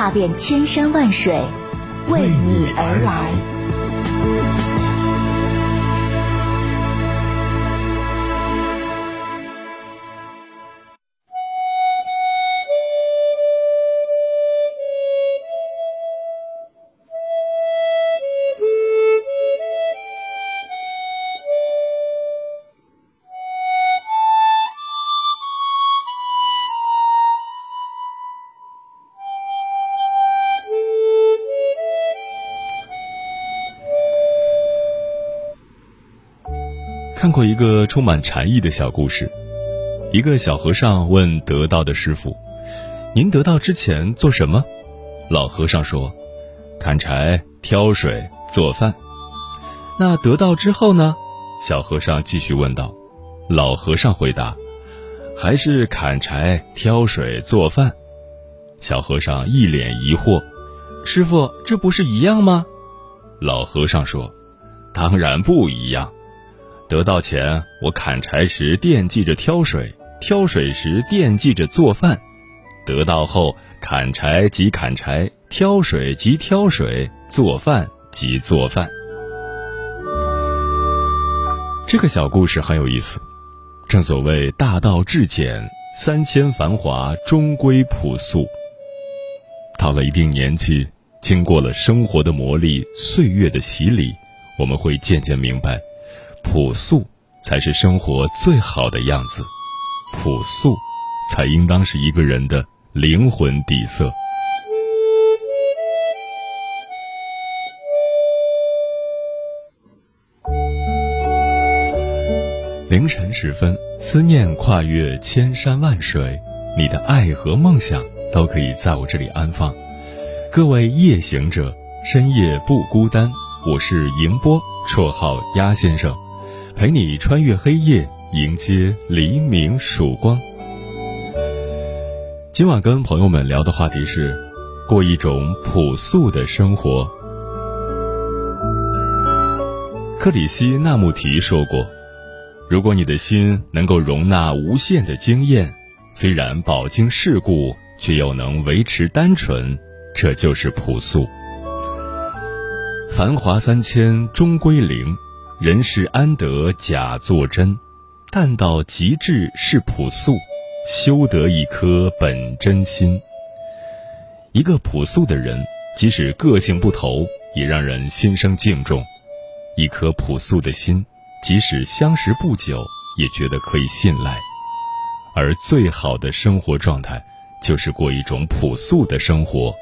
踏遍千山万水，为你而来。看过一个充满禅意的小故事，一个小和尚问得道的师傅：“您得道之前做什么？”老和尚说：“砍柴、挑水、做饭。”那得道之后呢？小和尚继续问道。老和尚回答：“还是砍柴、挑水、做饭。”小和尚一脸疑惑：“师傅，这不是一样吗？”老和尚说：“当然不一样。”得到前，我砍柴时惦记着挑水，挑水时惦记着做饭；得到后，砍柴即砍柴，挑水即挑水，做饭即做饭。这个小故事很有意思。正所谓大道至简，三千繁华终归朴素。到了一定年纪，经过了生活的磨砺、岁月的洗礼，我们会渐渐明白。朴素才是生活最好的样子，朴素才应当是一个人的灵魂底色。凌晨时分，思念跨越千山万水，你的爱和梦想都可以在我这里安放。各位夜行者，深夜不孤单，我是迎波，绰号鸭先生。陪你穿越黑夜，迎接黎明曙光。今晚跟朋友们聊的话题是，过一种朴素的生活。克里希那穆提说过：“如果你的心能够容纳无限的经验，虽然饱经世故，却又能维持单纯，这就是朴素。繁华三千，终归零。”人世安得假作真，淡到极致是朴素，修得一颗本真心。一个朴素的人，即使个性不投，也让人心生敬重；一颗朴素的心，即使相识不久，也觉得可以信赖。而最好的生活状态，就是过一种朴素的生活，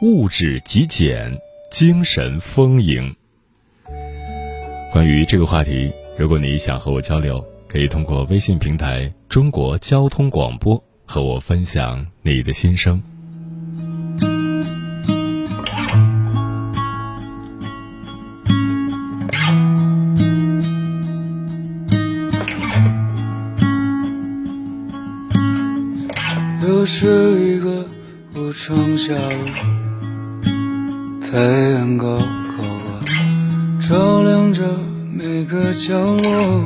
物质极简，精神丰盈。关于这个话题，如果你想和我交流，可以通过微信平台“中国交通广播”和我分享你的心声。又是一个无窗下午，太阳高，照亮着每个角落。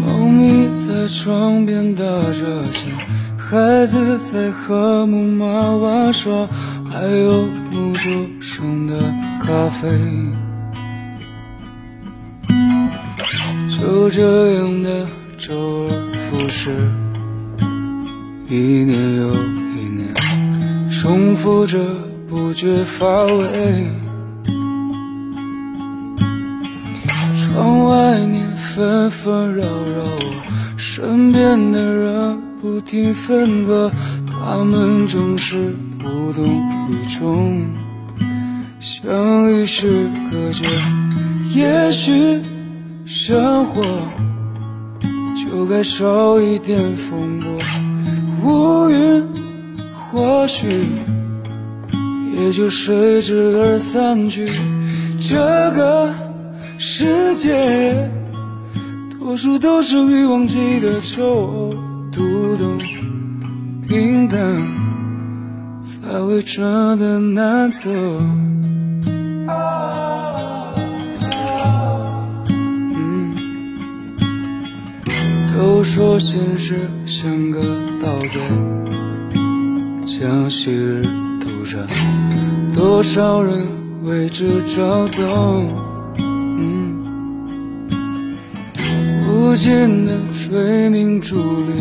猫咪在窗边打着架，孩子在和木马玩耍，还有炉桌上的咖啡。就这样的周而复始，一年又一年，重复着不觉乏味。窗外面纷纷扰扰，身边的人不停分割，他们总是无动于衷，相遇时隔绝。也许生活。就该少一点风波，乌云或许也就随之而散去。这个世界，多数都是欲望记的愁，读懂平淡才会真的难得。都说现实像个刀子，将昔日屠杀，多少人为之躁动。无尽的追名逐利，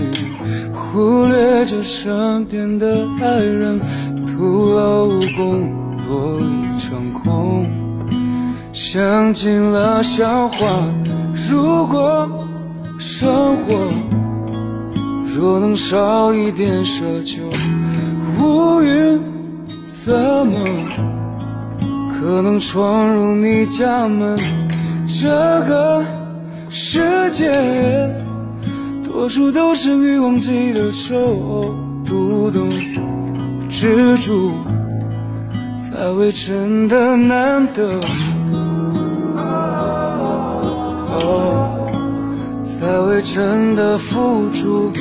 忽略着身边的爱人，徒劳无功，落一场空。想尽了笑话，如果。生活若能少一点奢求，乌云怎么可能闯入你家门？这个世界多数都是欲望记的仇，读懂执着才会真的难得。才会真的付出，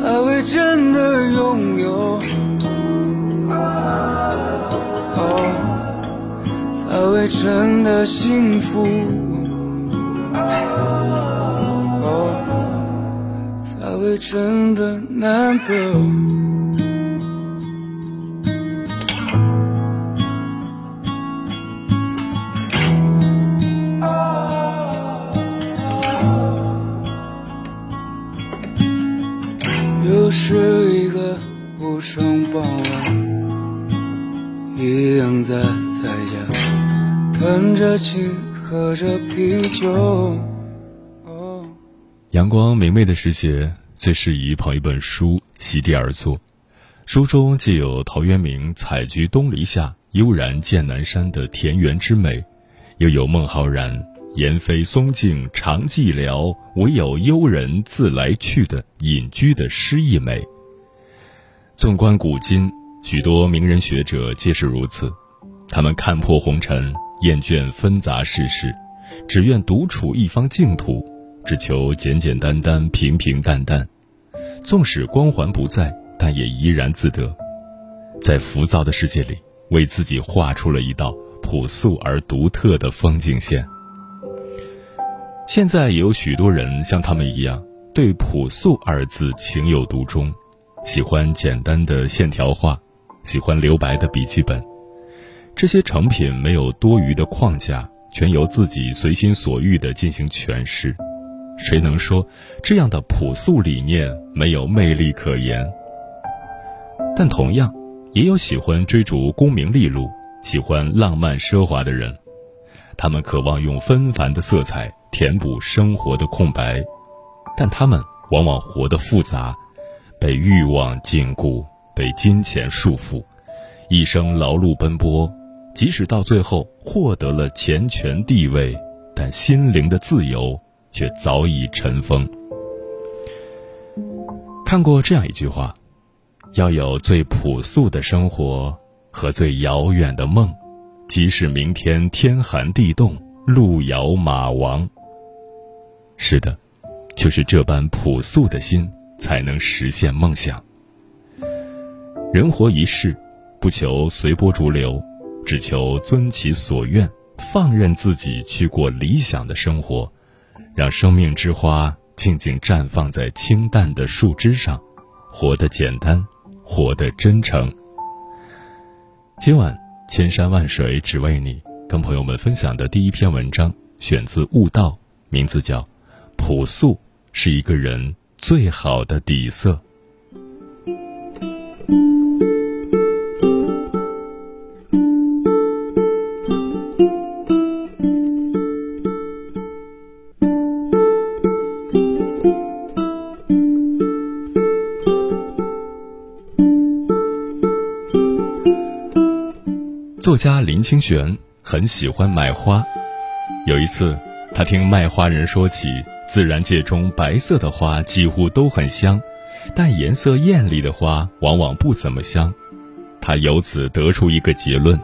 才会真的拥有，才会真的幸福，才会真的难得。琴，喝着啤酒。阳光明媚的时节，最适宜捧一本书，席地而坐。书中既有陶渊明“采菊东篱下，悠然见南山”的田园之美，又有孟浩然。言非松径长寂寥，唯有幽人自来去的隐居的诗意美。纵观古今，许多名人学者皆是如此。他们看破红尘，厌倦纷杂世事，只愿独处一方净土，只求简简单单、平平淡淡。纵使光环不在，但也怡然自得。在浮躁的世界里，为自己画出了一道朴素而独特的风景线。现在也有许多人像他们一样，对“朴素”二字情有独钟，喜欢简单的线条画，喜欢留白的笔记本。这些成品没有多余的框架，全由自己随心所欲地进行诠释。谁能说这样的朴素理念没有魅力可言？但同样，也有喜欢追逐功名利禄、喜欢浪漫奢华的人，他们渴望用纷繁的色彩。填补生活的空白，但他们往往活得复杂，被欲望禁锢，被金钱束缚，一生劳碌奔波，即使到最后获得了钱权地位，但心灵的自由却早已尘封。看过这样一句话：要有最朴素的生活和最遥远的梦，即使明天天寒地冻，路遥马亡。是的，就是这般朴素的心，才能实现梦想。人活一世，不求随波逐流，只求遵其所愿，放任自己去过理想的生活，让生命之花静静绽放在清淡的树枝上，活得简单，活得真诚。今晚千山万水只为你，跟朋友们分享的第一篇文章，选自《悟道》，名字叫。朴素是一个人最好的底色。作家林清玄很喜欢买花，有一次，他听卖花人说起。自然界中白色的花几乎都很香，但颜色艳丽的花往往不怎么香。他由此得出一个结论：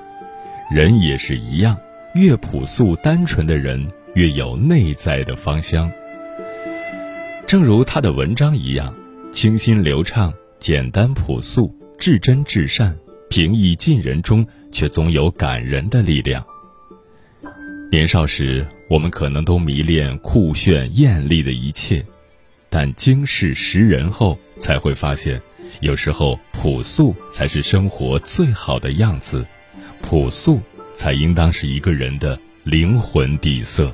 人也是一样，越朴素单纯的人越有内在的芳香。正如他的文章一样，清新流畅、简单朴素、至真至善、平易近人中，却总有感人的力量。年少时，我们可能都迷恋酷炫艳丽的一切，但经世识人后，才会发现。有时候，朴素才是生活最好的样子，朴素才应当是一个人的灵魂底色。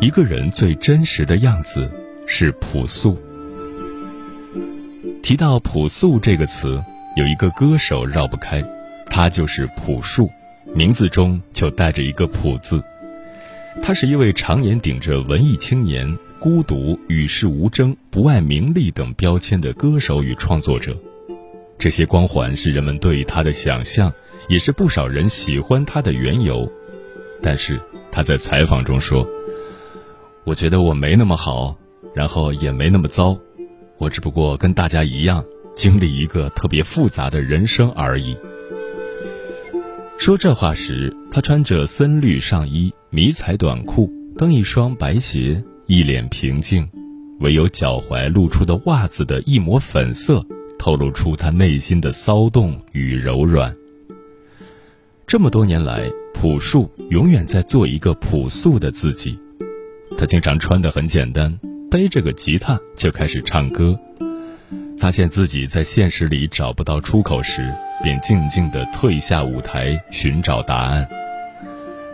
一个人最真实的样子是朴素。提到“朴素”这个词，有一个歌手绕不开，他就是朴树，名字中就带着一个“朴”字。他是一位常年顶着文艺青年、孤独、与世无争、不爱名利等标签的歌手与创作者。这些光环是人们对他的想象，也是不少人喜欢他的缘由。但是他在采访中说：“我觉得我没那么好，然后也没那么糟，我只不过跟大家一样，经历一个特别复杂的人生而已。”说这话时，他穿着森绿上衣、迷彩短裤，蹬一双白鞋，一脸平静，唯有脚踝露出的袜子的一抹粉色，透露出他内心的骚动与柔软。这么多年来，朴树永远在做一个朴素的自己。他经常穿得很简单，背着个吉他就开始唱歌。发现自己在现实里找不到出口时，便静静地退下舞台寻找答案。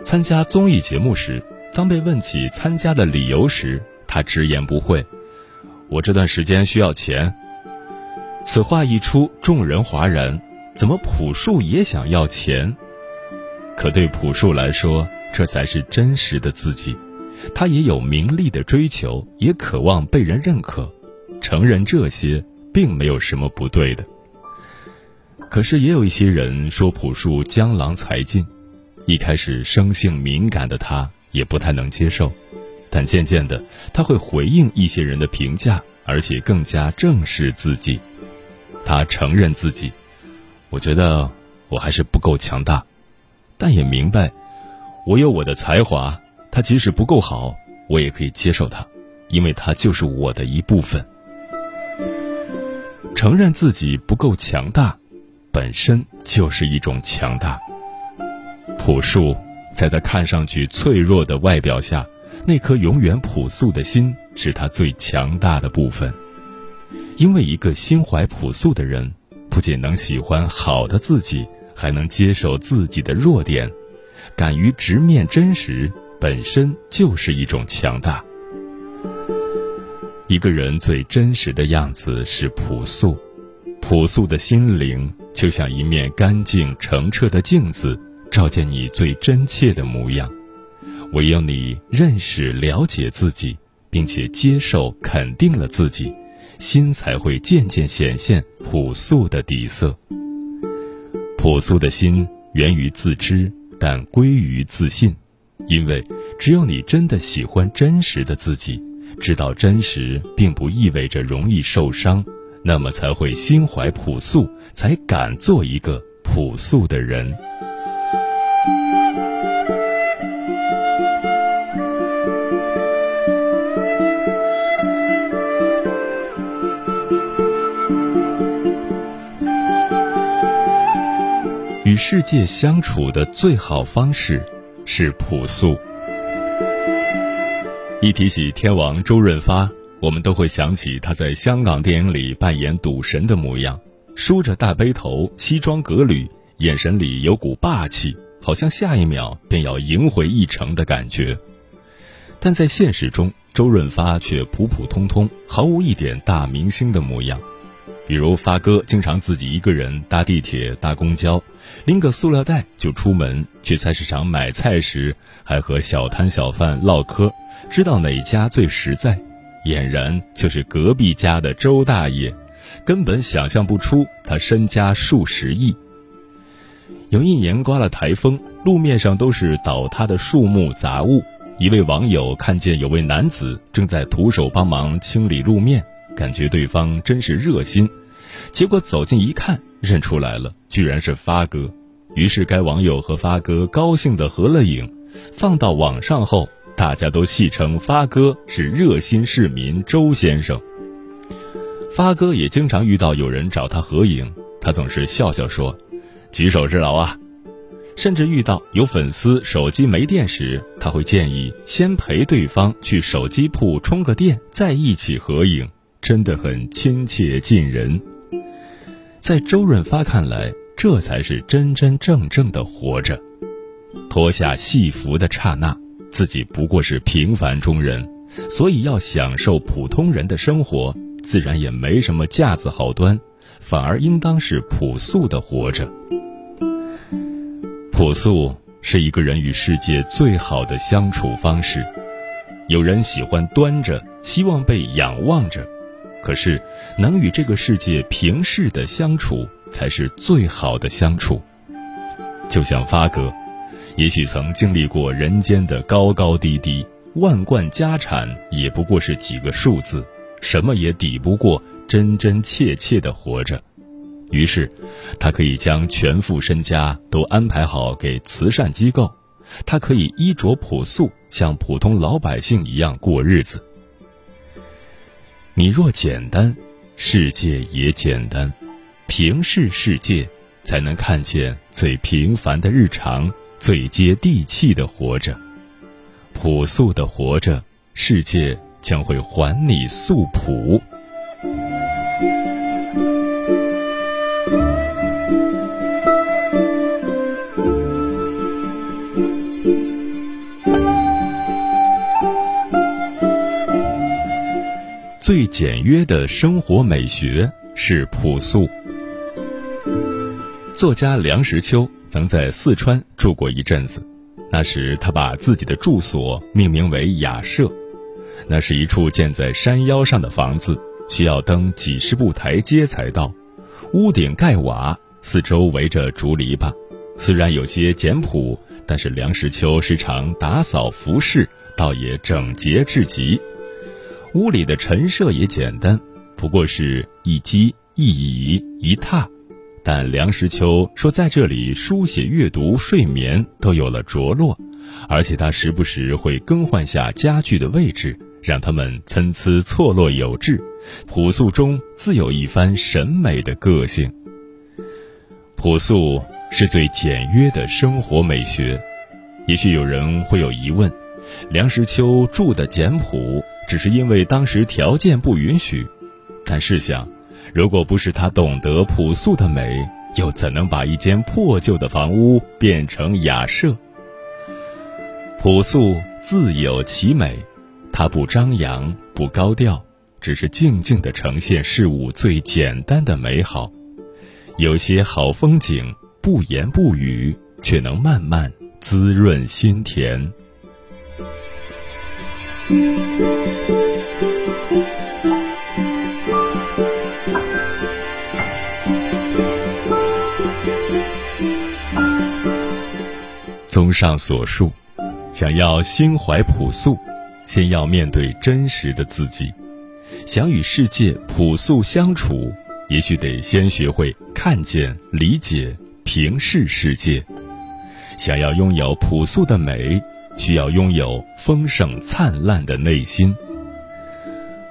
参加综艺节目时，当被问起参加的理由时，他直言不讳：“我这段时间需要钱。”此话一出，众人哗然：怎么朴树也想要钱？可对朴树来说，这才是真实的自己。他也有名利的追求，也渴望被人认可。承认这些。并没有什么不对的。可是也有一些人说朴树江郎才尽，一开始生性敏感的他也不太能接受，但渐渐的他会回应一些人的评价，而且更加正视自己。他承认自己，我觉得我还是不够强大，但也明白，我有我的才华，他即使不够好，我也可以接受他，因为他就是我的一部分。承认自己不够强大，本身就是一种强大。朴树在他看上去脆弱的外表下，那颗永远朴素的心是他最强大的部分。因为一个心怀朴素的人，不仅能喜欢好的自己，还能接受自己的弱点，敢于直面真实，本身就是一种强大。一个人最真实的样子是朴素，朴素的心灵就像一面干净澄澈的镜子，照见你最真切的模样。唯有你认识、了解自己，并且接受、肯定了自己，心才会渐渐显现朴素的底色。朴素的心源于自知，但归于自信，因为只有你真的喜欢真实的自己。知道真实并不意味着容易受伤，那么才会心怀朴素，才敢做一个朴素的人。与世界相处的最好方式是朴素。一提起天王周润发，我们都会想起他在香港电影里扮演赌神的模样，梳着大背头，西装革履，眼神里有股霸气，好像下一秒便要赢回一城的感觉。但在现实中，周润发却普普通通，毫无一点大明星的模样。比如发哥经常自己一个人搭地铁、搭公交，拎个塑料袋就出门去菜市场买菜时，还和小摊小贩唠嗑，知道哪家最实在，俨然就是隔壁家的周大爷，根本想象不出他身家数十亿。有一年刮了台风，路面上都是倒塌的树木杂物。一位网友看见有位男子正在徒手帮忙清理路面，感觉对方真是热心。结果走近一看，认出来了，居然是发哥。于是该网友和发哥高兴地合了影，放到网上后，大家都戏称发哥是热心市民周先生。发哥也经常遇到有人找他合影，他总是笑笑说。举手之劳啊！甚至遇到有粉丝手机没电时，他会建议先陪对方去手机铺充个电，再一起合影，真的很亲切近人。在周润发看来，这才是真真正正的活着。脱下戏服的刹那，自己不过是平凡中人，所以要享受普通人的生活，自然也没什么架子好端，反而应当是朴素的活着。朴素是一个人与世界最好的相处方式。有人喜欢端着，希望被仰望着，可是能与这个世界平视的相处，才是最好的相处。就像发哥，也许曾经历过人间的高高低低，万贯家产也不过是几个数字，什么也抵不过真真切切的活着。于是，他可以将全副身家都安排好给慈善机构，他可以衣着朴素，像普通老百姓一样过日子。你若简单，世界也简单，平视世界，才能看见最平凡的日常，最接地气的活着，朴素的活着，世界将会还你素朴。最简约的生活美学是朴素。作家梁实秋曾在四川住过一阵子，那时他把自己的住所命名为雅舍。那是一处建在山腰上的房子，需要登几十步台阶才到。屋顶盖瓦，四周围着竹篱笆。虽然有些简朴，但是梁实秋时常打扫服饰，倒也整洁至极。屋里的陈设也简单，不过是一机一椅一榻，但梁实秋说，在这里书写、阅读、睡眠都有了着落，而且他时不时会更换下家具的位置，让他们参差错落有致，朴素中自有一番审美的个性。朴素是最简约的生活美学。也许有人会有疑问：梁实秋住的简朴。只是因为当时条件不允许，但试想，如果不是他懂得朴素的美，又怎能把一间破旧的房屋变成雅舍？朴素自有其美，它不张扬，不高调，只是静静地呈现事物最简单的美好。有些好风景，不言不语，却能慢慢滋润心田。综上所述，想要心怀朴素，先要面对真实的自己；想与世界朴素相处，也许得先学会看见、理解、平视世界。想要拥有朴素的美。需要拥有丰盛灿烂的内心。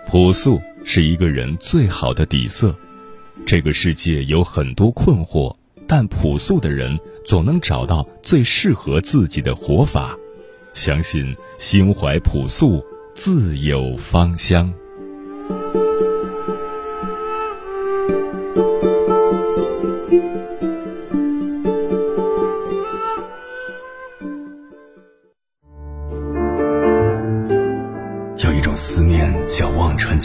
朴素是一个人最好的底色。这个世界有很多困惑，但朴素的人总能找到最适合自己的活法。相信心怀朴素，自有芳香。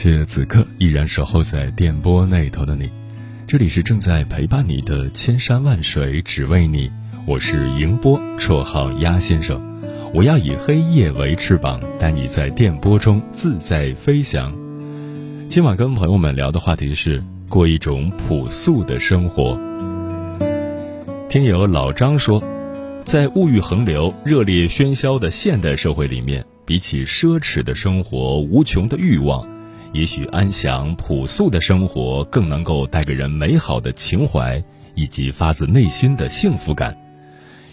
谢此刻依然守候在电波那头的你，这里是正在陪伴你的千山万水只为你，我是迎波，绰号鸭先生，我要以黑夜为翅膀，带你在电波中自在飞翔。今晚跟朋友们聊的话题是过一种朴素的生活。听友老张说，在物欲横流、热烈喧嚣的现代社会里面，比起奢侈的生活、无穷的欲望，也许安详朴素的生活更能够带给人美好的情怀以及发自内心的幸福感。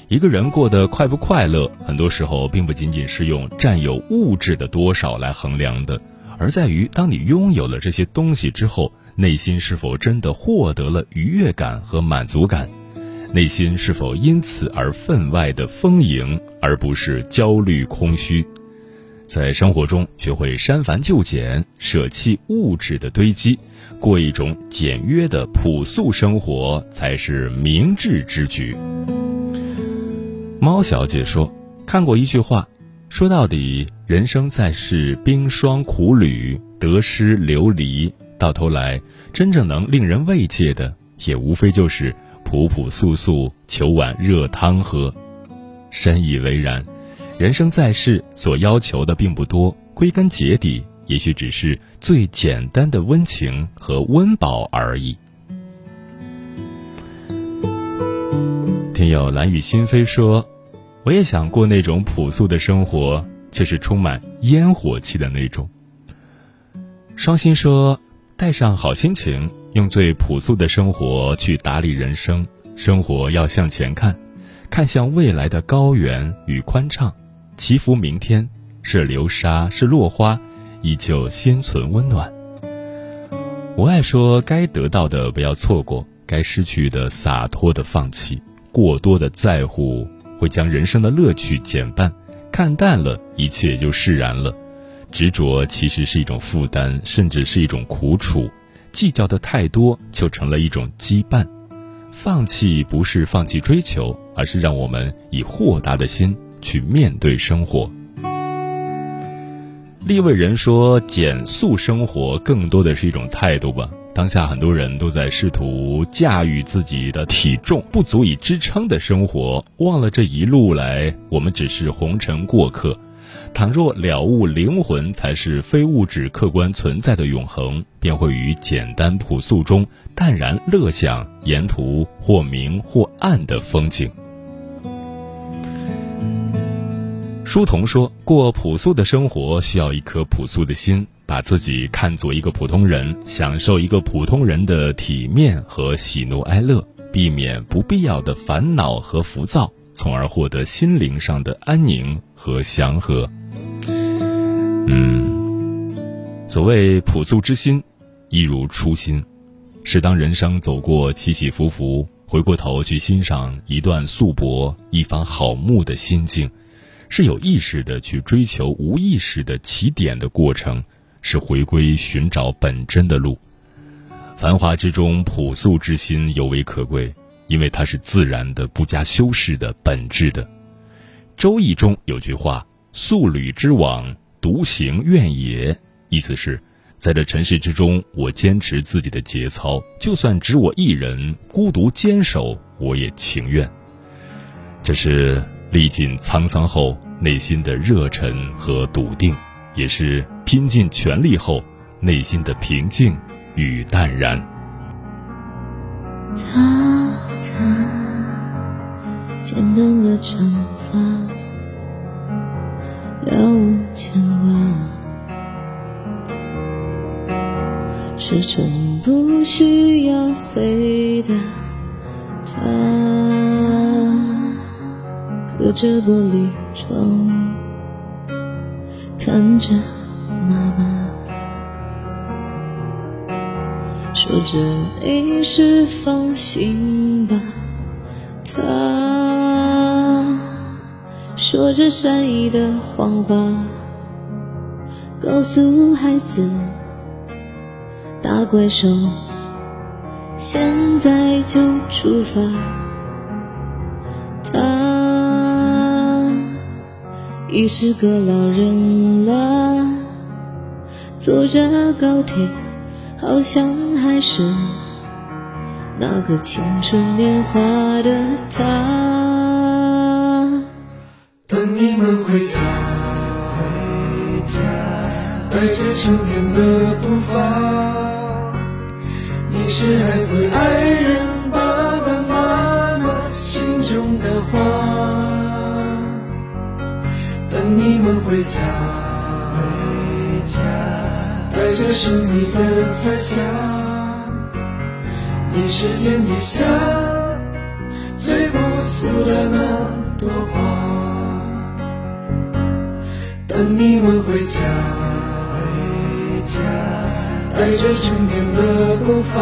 一个人过得快不快乐，很多时候并不仅仅是用占有物质的多少来衡量的，而在于当你拥有了这些东西之后，内心是否真的获得了愉悦感和满足感。内心是否因此而分外的丰盈，而不是焦虑空虚？在生活中学会删繁就简，舍弃物质的堆积，过一种简约的朴素生活，才是明智之举。猫小姐说：“看过一句话，说到底，人生在世，冰霜苦旅，得失流离，到头来，真正能令人慰藉的，也无非就是。”朴朴素素，求碗热汤喝，深以为然。人生在世，所要求的并不多，归根结底，也许只是最简单的温情和温饱而已。听友蓝雨心扉说：“我也想过那种朴素的生活，却是充满烟火气的那种。”双心说：“带上好心情。”用最朴素的生活去打理人生，生活要向前看，看向未来的高原与宽敞，祈福明天是流沙是落花，依旧心存温暖。我爱说，该得到的不要错过，该失去的洒脱的放弃，过多的在乎会将人生的乐趣减半，看淡了一切也就释然了，执着其实是一种负担，甚至是一种苦楚。计较的太多，就成了一种羁绊。放弃不是放弃追求，而是让我们以豁达的心去面对生活。立位人说，减速生活更多的是一种态度吧。当下很多人都在试图驾驭自己的体重不足以支撑的生活，忘了这一路来我们只是红尘过客。倘若了悟灵魂才是非物质客观存在的永恒，便会于简单朴素中淡然乐享沿途或明或暗的风景。书童说过朴素的生活需要一颗朴素的心，把自己看作一个普通人，享受一个普通人的体面和喜怒哀乐，避免不必要的烦恼和浮躁。从而获得心灵上的安宁和祥和。嗯，所谓朴素之心，一如初心，是当人生走过起起伏伏，回过头去欣赏一段素帛、一方好木的心境，是有意识的去追求无意识的起点的过程，是回归寻找本真的路。繁华之中，朴素之心尤为可贵。因为它是自然的、不加修饰的、本质的。《周易》中有句话：“素履之往，独行愿也。”意思是，在这尘世之中，我坚持自己的节操，就算只我一人孤独坚守，我也情愿。这是历尽沧桑后内心的热忱和笃定，也是拼尽全力后内心的平静与淡然。他。剪断了长发，了无牵挂，时针不需要回答。他隔着玻璃窗看着妈妈，说着没事，放心吧。他说着善意的谎话，告诉孩子，大怪兽现在就出发。已是个老人了，坐着高铁，好像还是那个青春年华的他。等你们回家，带着春天的步伐。你是孩子爱人爸爸妈妈心中的花。等你们回家，带着胜利的彩霞。你是天底下最朴素的那朵花。等你们回家，带着春天的步伐。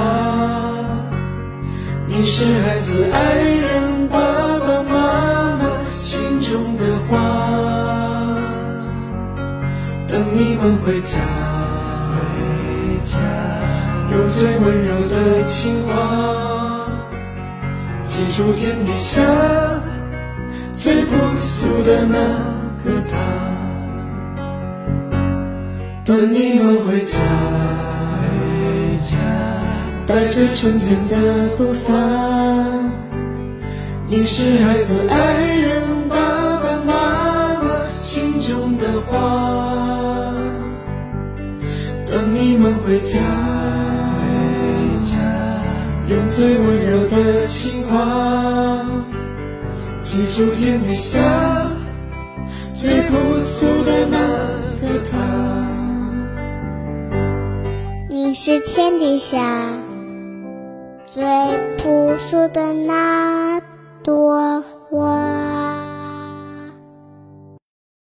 你是孩子爱人爸爸妈妈心中的花。等你们回家，用最温柔的情话，记住天底下最朴素的那个他。等你们回家，带着春天的步伐。你是孩子爱人爸爸妈妈心中的花。等你们回家，用最温柔的情话，记住天底下最朴素的那个他。你是天底下最朴素的那朵花。